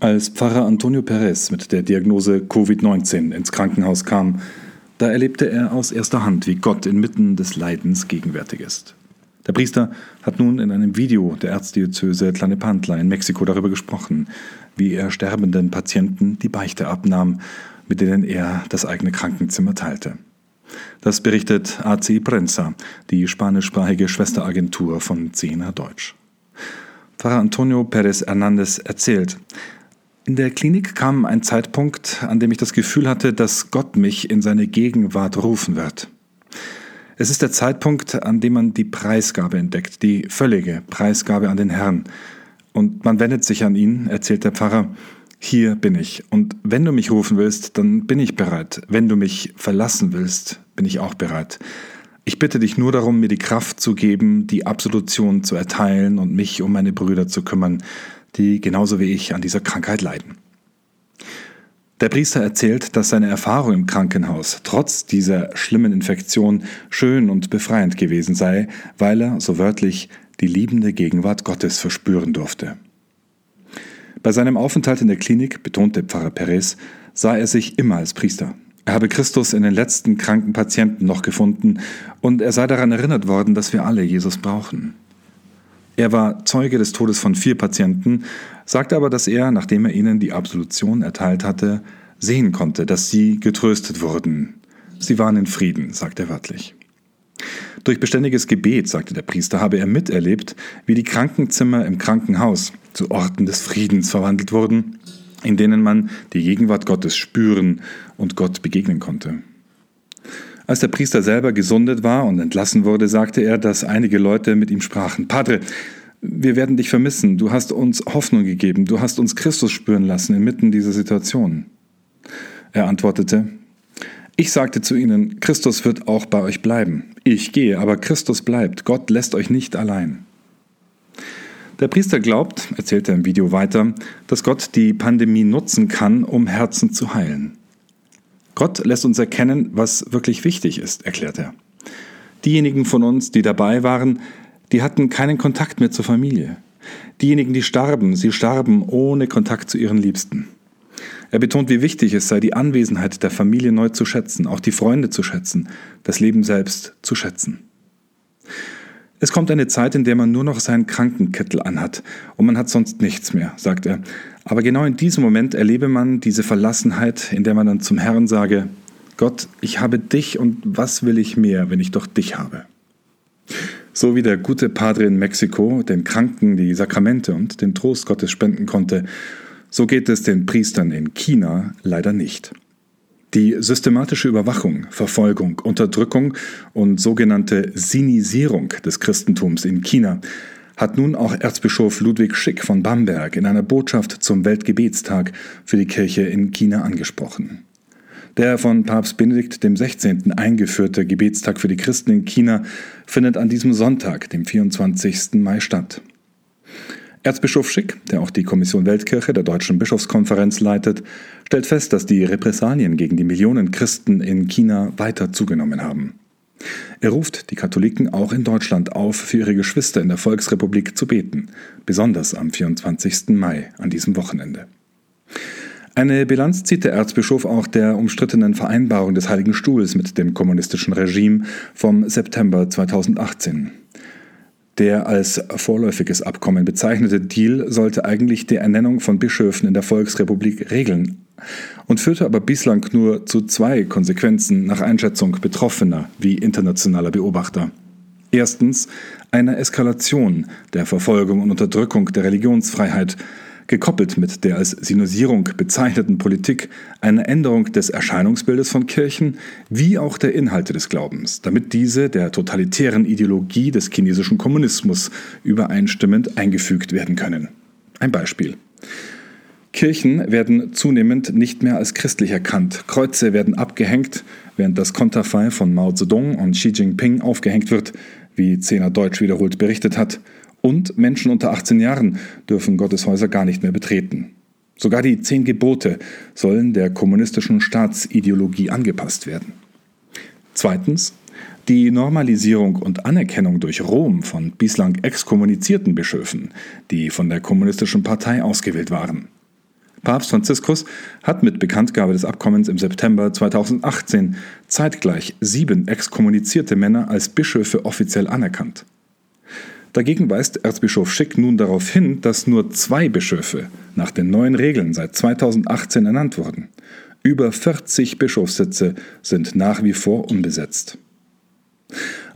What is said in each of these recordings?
Als Pfarrer Antonio Perez mit der Diagnose Covid-19 ins Krankenhaus kam, da erlebte er aus erster Hand, wie Gott inmitten des Leidens gegenwärtig ist. Der Priester hat nun in einem Video der Erzdiözese Tlanepantla in Mexiko darüber gesprochen, wie er sterbenden Patienten die Beichte abnahm, mit denen er das eigene Krankenzimmer teilte. Das berichtet AC Prensa, die spanischsprachige Schwesteragentur von Zehner Deutsch. Pfarrer Antonio Pérez Hernández erzählt, in der Klinik kam ein Zeitpunkt, an dem ich das Gefühl hatte, dass Gott mich in seine Gegenwart rufen wird. Es ist der Zeitpunkt, an dem man die Preisgabe entdeckt, die völlige Preisgabe an den Herrn. Und man wendet sich an ihn, erzählt der Pfarrer, hier bin ich. Und wenn du mich rufen willst, dann bin ich bereit. Wenn du mich verlassen willst, bin ich auch bereit. Ich bitte dich nur darum, mir die Kraft zu geben, die Absolution zu erteilen und mich um meine Brüder zu kümmern, die genauso wie ich an dieser Krankheit leiden. Der Priester erzählt, dass seine Erfahrung im Krankenhaus trotz dieser schlimmen Infektion schön und befreiend gewesen sei, weil er, so wörtlich, die liebende Gegenwart Gottes verspüren durfte. Bei seinem Aufenthalt in der Klinik, betonte Pfarrer Perez, sah er sich immer als Priester. Er habe Christus in den letzten kranken Patienten noch gefunden und er sei daran erinnert worden, dass wir alle Jesus brauchen. Er war Zeuge des Todes von vier Patienten, sagte aber, dass er, nachdem er ihnen die Absolution erteilt hatte, sehen konnte, dass sie getröstet wurden. Sie waren in Frieden, sagt er wörtlich. Durch beständiges Gebet, sagte der Priester, habe er miterlebt, wie die Krankenzimmer im Krankenhaus zu Orten des Friedens verwandelt wurden, in denen man die Gegenwart Gottes spüren und Gott begegnen konnte. Als der Priester selber gesundet war und entlassen wurde, sagte er, dass einige Leute mit ihm sprachen, Padre, wir werden dich vermissen, du hast uns Hoffnung gegeben, du hast uns Christus spüren lassen inmitten dieser Situation. Er antwortete, ich sagte zu ihnen, Christus wird auch bei euch bleiben. Ich gehe, aber Christus bleibt. Gott lässt euch nicht allein. Der Priester glaubt, erzählt er im Video weiter, dass Gott die Pandemie nutzen kann, um Herzen zu heilen. Gott lässt uns erkennen, was wirklich wichtig ist, erklärt er. Diejenigen von uns, die dabei waren, die hatten keinen Kontakt mehr zur Familie. Diejenigen, die starben, sie starben ohne Kontakt zu ihren Liebsten. Er betont, wie wichtig es sei, die Anwesenheit der Familie neu zu schätzen, auch die Freunde zu schätzen, das Leben selbst zu schätzen. Es kommt eine Zeit, in der man nur noch seinen Krankenkittel anhat und man hat sonst nichts mehr, sagt er. Aber genau in diesem Moment erlebe man diese Verlassenheit, in der man dann zum Herrn sage, Gott, ich habe dich und was will ich mehr, wenn ich doch dich habe? So wie der gute Padre in Mexiko den Kranken die Sakramente und den Trost Gottes spenden konnte, so geht es den Priestern in China leider nicht. Die systematische Überwachung, Verfolgung, Unterdrückung und sogenannte Sinisierung des Christentums in China hat nun auch Erzbischof Ludwig Schick von Bamberg in einer Botschaft zum Weltgebetstag für die Kirche in China angesprochen. Der von Papst Benedikt XVI. eingeführte Gebetstag für die Christen in China findet an diesem Sonntag, dem 24. Mai, statt. Erzbischof Schick, der auch die Kommission Weltkirche der Deutschen Bischofskonferenz leitet, stellt fest, dass die Repressalien gegen die Millionen Christen in China weiter zugenommen haben. Er ruft die Katholiken auch in Deutschland auf, für ihre Geschwister in der Volksrepublik zu beten, besonders am 24. Mai, an diesem Wochenende. Eine Bilanz zieht der Erzbischof auch der umstrittenen Vereinbarung des Heiligen Stuhls mit dem kommunistischen Regime vom September 2018. Der als vorläufiges Abkommen bezeichnete Deal sollte eigentlich die Ernennung von Bischöfen in der Volksrepublik regeln und führte aber bislang nur zu zwei Konsequenzen nach Einschätzung Betroffener wie internationaler Beobachter. Erstens eine Eskalation der Verfolgung und Unterdrückung der Religionsfreiheit, gekoppelt mit der als Sinusierung bezeichneten Politik eine Änderung des Erscheinungsbildes von Kirchen wie auch der Inhalte des Glaubens, damit diese der totalitären Ideologie des chinesischen Kommunismus übereinstimmend eingefügt werden können. Ein Beispiel. Kirchen werden zunehmend nicht mehr als christlich erkannt. Kreuze werden abgehängt, während das Konterfei von Mao Zedong und Xi Jinping aufgehängt wird, wie Zehner Deutsch wiederholt berichtet hat. Und Menschen unter 18 Jahren dürfen Gotteshäuser gar nicht mehr betreten. Sogar die zehn Gebote sollen der kommunistischen Staatsideologie angepasst werden. Zweitens, die Normalisierung und Anerkennung durch Rom von bislang exkommunizierten Bischöfen, die von der kommunistischen Partei ausgewählt waren. Papst Franziskus hat mit Bekanntgabe des Abkommens im September 2018 zeitgleich sieben exkommunizierte Männer als Bischöfe offiziell anerkannt. Dagegen weist Erzbischof Schick nun darauf hin, dass nur zwei Bischöfe nach den neuen Regeln seit 2018 ernannt wurden. Über 40 Bischofssitze sind nach wie vor unbesetzt.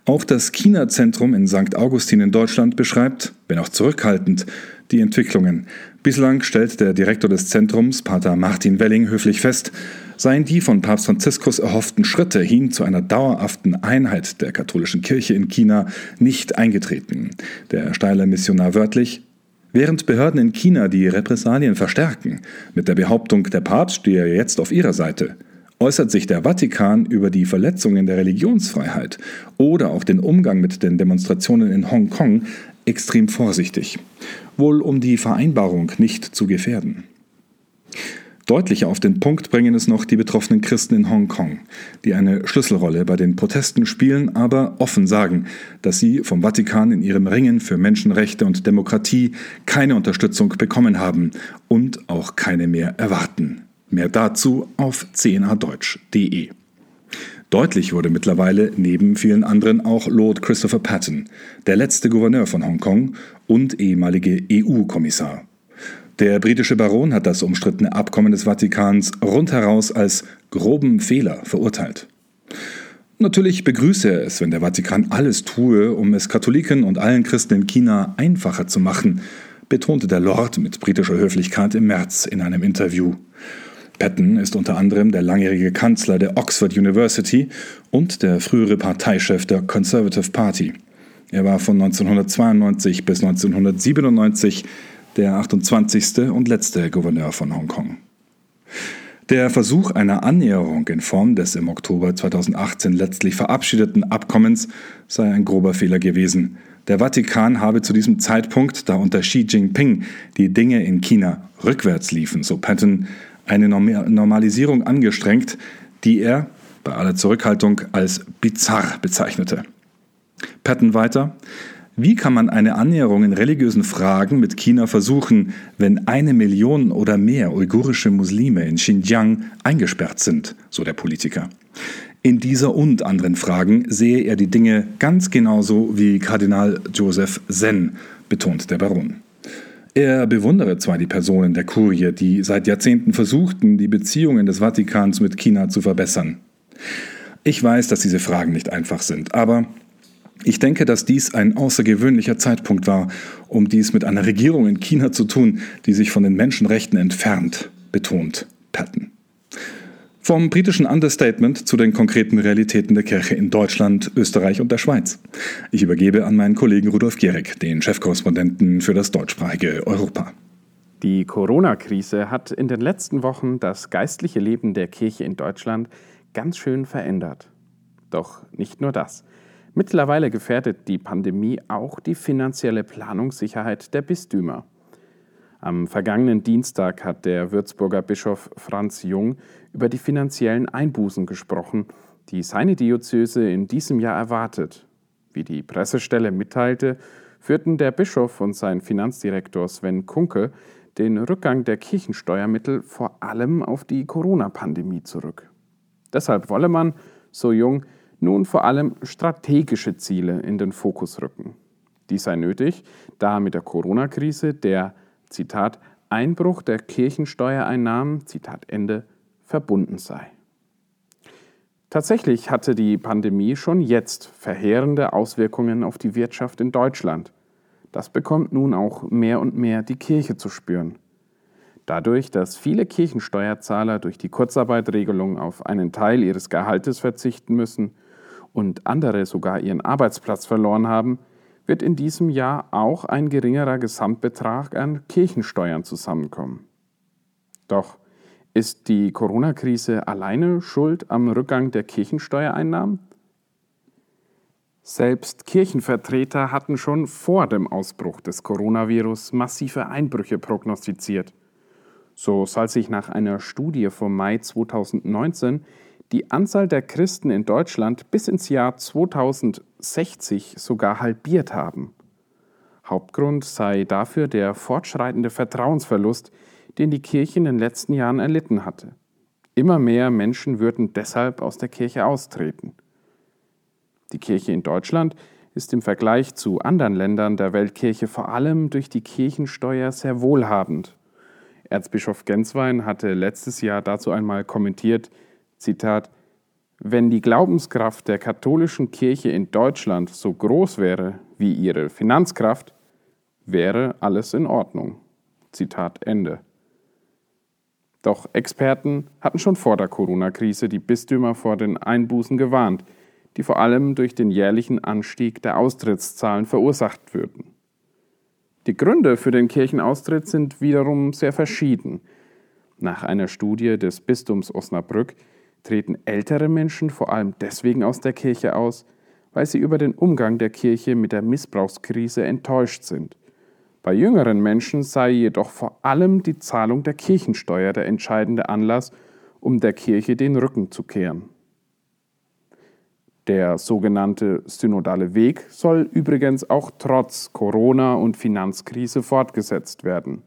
Auch das China-Zentrum in St. Augustin in Deutschland beschreibt, wenn auch zurückhaltend, die Entwicklungen. Bislang stellt der Direktor des Zentrums, Pater Martin Welling, höflich fest, seien die von Papst Franziskus erhofften Schritte hin zu einer dauerhaften Einheit der katholischen Kirche in China nicht eingetreten. Der steile Missionar wörtlich, Während Behörden in China die Repressalien verstärken, mit der Behauptung, der Papst stehe jetzt auf ihrer Seite, äußert sich der Vatikan über die Verletzungen der Religionsfreiheit oder auch den Umgang mit den Demonstrationen in Hongkong extrem vorsichtig, wohl um die Vereinbarung nicht zu gefährden. Deutlicher auf den Punkt bringen es noch die betroffenen Christen in Hongkong, die eine Schlüsselrolle bei den Protesten spielen, aber offen sagen, dass sie vom Vatikan in ihrem Ringen für Menschenrechte und Demokratie keine Unterstützung bekommen haben und auch keine mehr erwarten. Mehr dazu auf cnadeutsch.de. Deutlich wurde mittlerweile neben vielen anderen auch Lord Christopher Patton, der letzte Gouverneur von Hongkong und ehemalige EU-Kommissar. Der britische Baron hat das umstrittene Abkommen des Vatikans rundheraus als groben Fehler verurteilt. Natürlich begrüße er es, wenn der Vatikan alles tue, um es Katholiken und allen Christen in China einfacher zu machen, betonte der Lord mit britischer Höflichkeit im März in einem Interview. Patton ist unter anderem der langjährige Kanzler der Oxford University und der frühere Parteichef der Conservative Party. Er war von 1992 bis 1997 der 28. und letzte Gouverneur von Hongkong. Der Versuch einer Annäherung in Form des im Oktober 2018 letztlich verabschiedeten Abkommens sei ein grober Fehler gewesen. Der Vatikan habe zu diesem Zeitpunkt, da unter Xi Jinping die Dinge in China rückwärts liefen, so Patton, eine Normalisierung angestrengt, die er, bei aller Zurückhaltung, als bizarr bezeichnete. Patton weiter, wie kann man eine Annäherung in religiösen Fragen mit China versuchen, wenn eine Million oder mehr uigurische Muslime in Xinjiang eingesperrt sind, so der Politiker. In dieser und anderen Fragen sehe er die Dinge ganz genauso wie Kardinal Joseph Zen, betont der Baron. Er bewundere zwar die Personen der Kurie, die seit Jahrzehnten versuchten, die Beziehungen des Vatikans mit China zu verbessern. Ich weiß, dass diese Fragen nicht einfach sind, aber ich denke, dass dies ein außergewöhnlicher Zeitpunkt war, um dies mit einer Regierung in China zu tun, die sich von den Menschenrechten entfernt, betont Patton. Vom britischen Understatement zu den konkreten Realitäten der Kirche in Deutschland, Österreich und der Schweiz. Ich übergebe an meinen Kollegen Rudolf Gierig, den Chefkorrespondenten für das deutschsprachige Europa. Die Corona-Krise hat in den letzten Wochen das geistliche Leben der Kirche in Deutschland ganz schön verändert. Doch nicht nur das. Mittlerweile gefährdet die Pandemie auch die finanzielle Planungssicherheit der Bistümer. Am vergangenen Dienstag hat der Würzburger Bischof Franz Jung über die finanziellen Einbußen gesprochen, die seine Diözese in diesem Jahr erwartet. Wie die Pressestelle mitteilte, führten der Bischof und sein Finanzdirektor Sven Kunke den Rückgang der Kirchensteuermittel vor allem auf die Corona-Pandemie zurück. Deshalb wolle man, so Jung, nun vor allem strategische Ziele in den Fokus rücken. Dies sei nötig, da mit der Corona-Krise der, Zitat, Einbruch der Kirchensteuereinnahmen, Zitat Ende, verbunden sei. Tatsächlich hatte die Pandemie schon jetzt verheerende Auswirkungen auf die Wirtschaft in Deutschland. Das bekommt nun auch mehr und mehr die Kirche zu spüren. Dadurch, dass viele Kirchensteuerzahler durch die Kurzarbeitregelung auf einen Teil ihres Gehaltes verzichten müssen und andere sogar ihren Arbeitsplatz verloren haben, wird in diesem Jahr auch ein geringerer Gesamtbetrag an Kirchensteuern zusammenkommen. Doch ist die Corona-Krise alleine schuld am Rückgang der Kirchensteuereinnahmen? Selbst Kirchenvertreter hatten schon vor dem Ausbruch des Coronavirus massive Einbrüche prognostiziert. So soll sich nach einer Studie vom Mai 2019 die Anzahl der Christen in Deutschland bis ins Jahr 2060 sogar halbiert haben. Hauptgrund sei dafür der fortschreitende Vertrauensverlust, den die Kirche in den letzten Jahren erlitten hatte. Immer mehr Menschen würden deshalb aus der Kirche austreten. Die Kirche in Deutschland ist im Vergleich zu anderen Ländern der Weltkirche vor allem durch die Kirchensteuer sehr wohlhabend. Erzbischof Genswein hatte letztes Jahr dazu einmal kommentiert, Zitat, wenn die Glaubenskraft der katholischen Kirche in Deutschland so groß wäre wie ihre Finanzkraft, wäre alles in Ordnung. Zitat Ende. Doch Experten hatten schon vor der Corona-Krise die Bistümer vor den Einbußen gewarnt, die vor allem durch den jährlichen Anstieg der Austrittszahlen verursacht würden. Die Gründe für den Kirchenaustritt sind wiederum sehr verschieden. Nach einer Studie des Bistums Osnabrück treten ältere Menschen vor allem deswegen aus der Kirche aus, weil sie über den Umgang der Kirche mit der Missbrauchskrise enttäuscht sind. Bei jüngeren Menschen sei jedoch vor allem die Zahlung der Kirchensteuer der entscheidende Anlass, um der Kirche den Rücken zu kehren. Der sogenannte synodale Weg soll übrigens auch trotz Corona- und Finanzkrise fortgesetzt werden.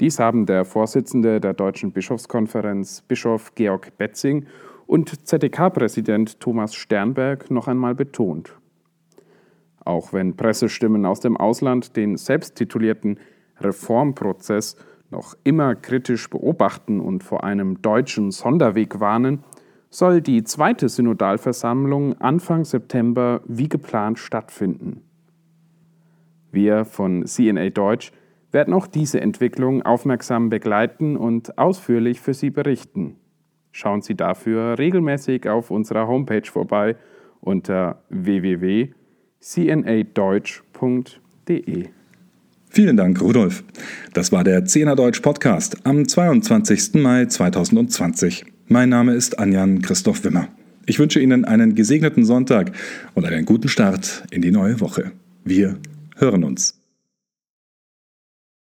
Dies haben der Vorsitzende der Deutschen Bischofskonferenz, Bischof Georg Betzing, und ZDK-Präsident Thomas Sternberg noch einmal betont. Auch wenn Pressestimmen aus dem Ausland den selbsttitulierten Reformprozess noch immer kritisch beobachten und vor einem deutschen Sonderweg warnen, soll die zweite Synodalversammlung Anfang September wie geplant stattfinden. Wir von CNA Deutsch werden auch diese Entwicklung aufmerksam begleiten und ausführlich für Sie berichten. Schauen Sie dafür regelmäßig auf unserer Homepage vorbei unter www.cnadeutsch.de. Vielen Dank, Rudolf. Das war der Zehner Deutsch Podcast am 22. Mai 2020. Mein Name ist Anjan Christoph Wimmer. Ich wünsche Ihnen einen gesegneten Sonntag und einen guten Start in die neue Woche. Wir hören uns.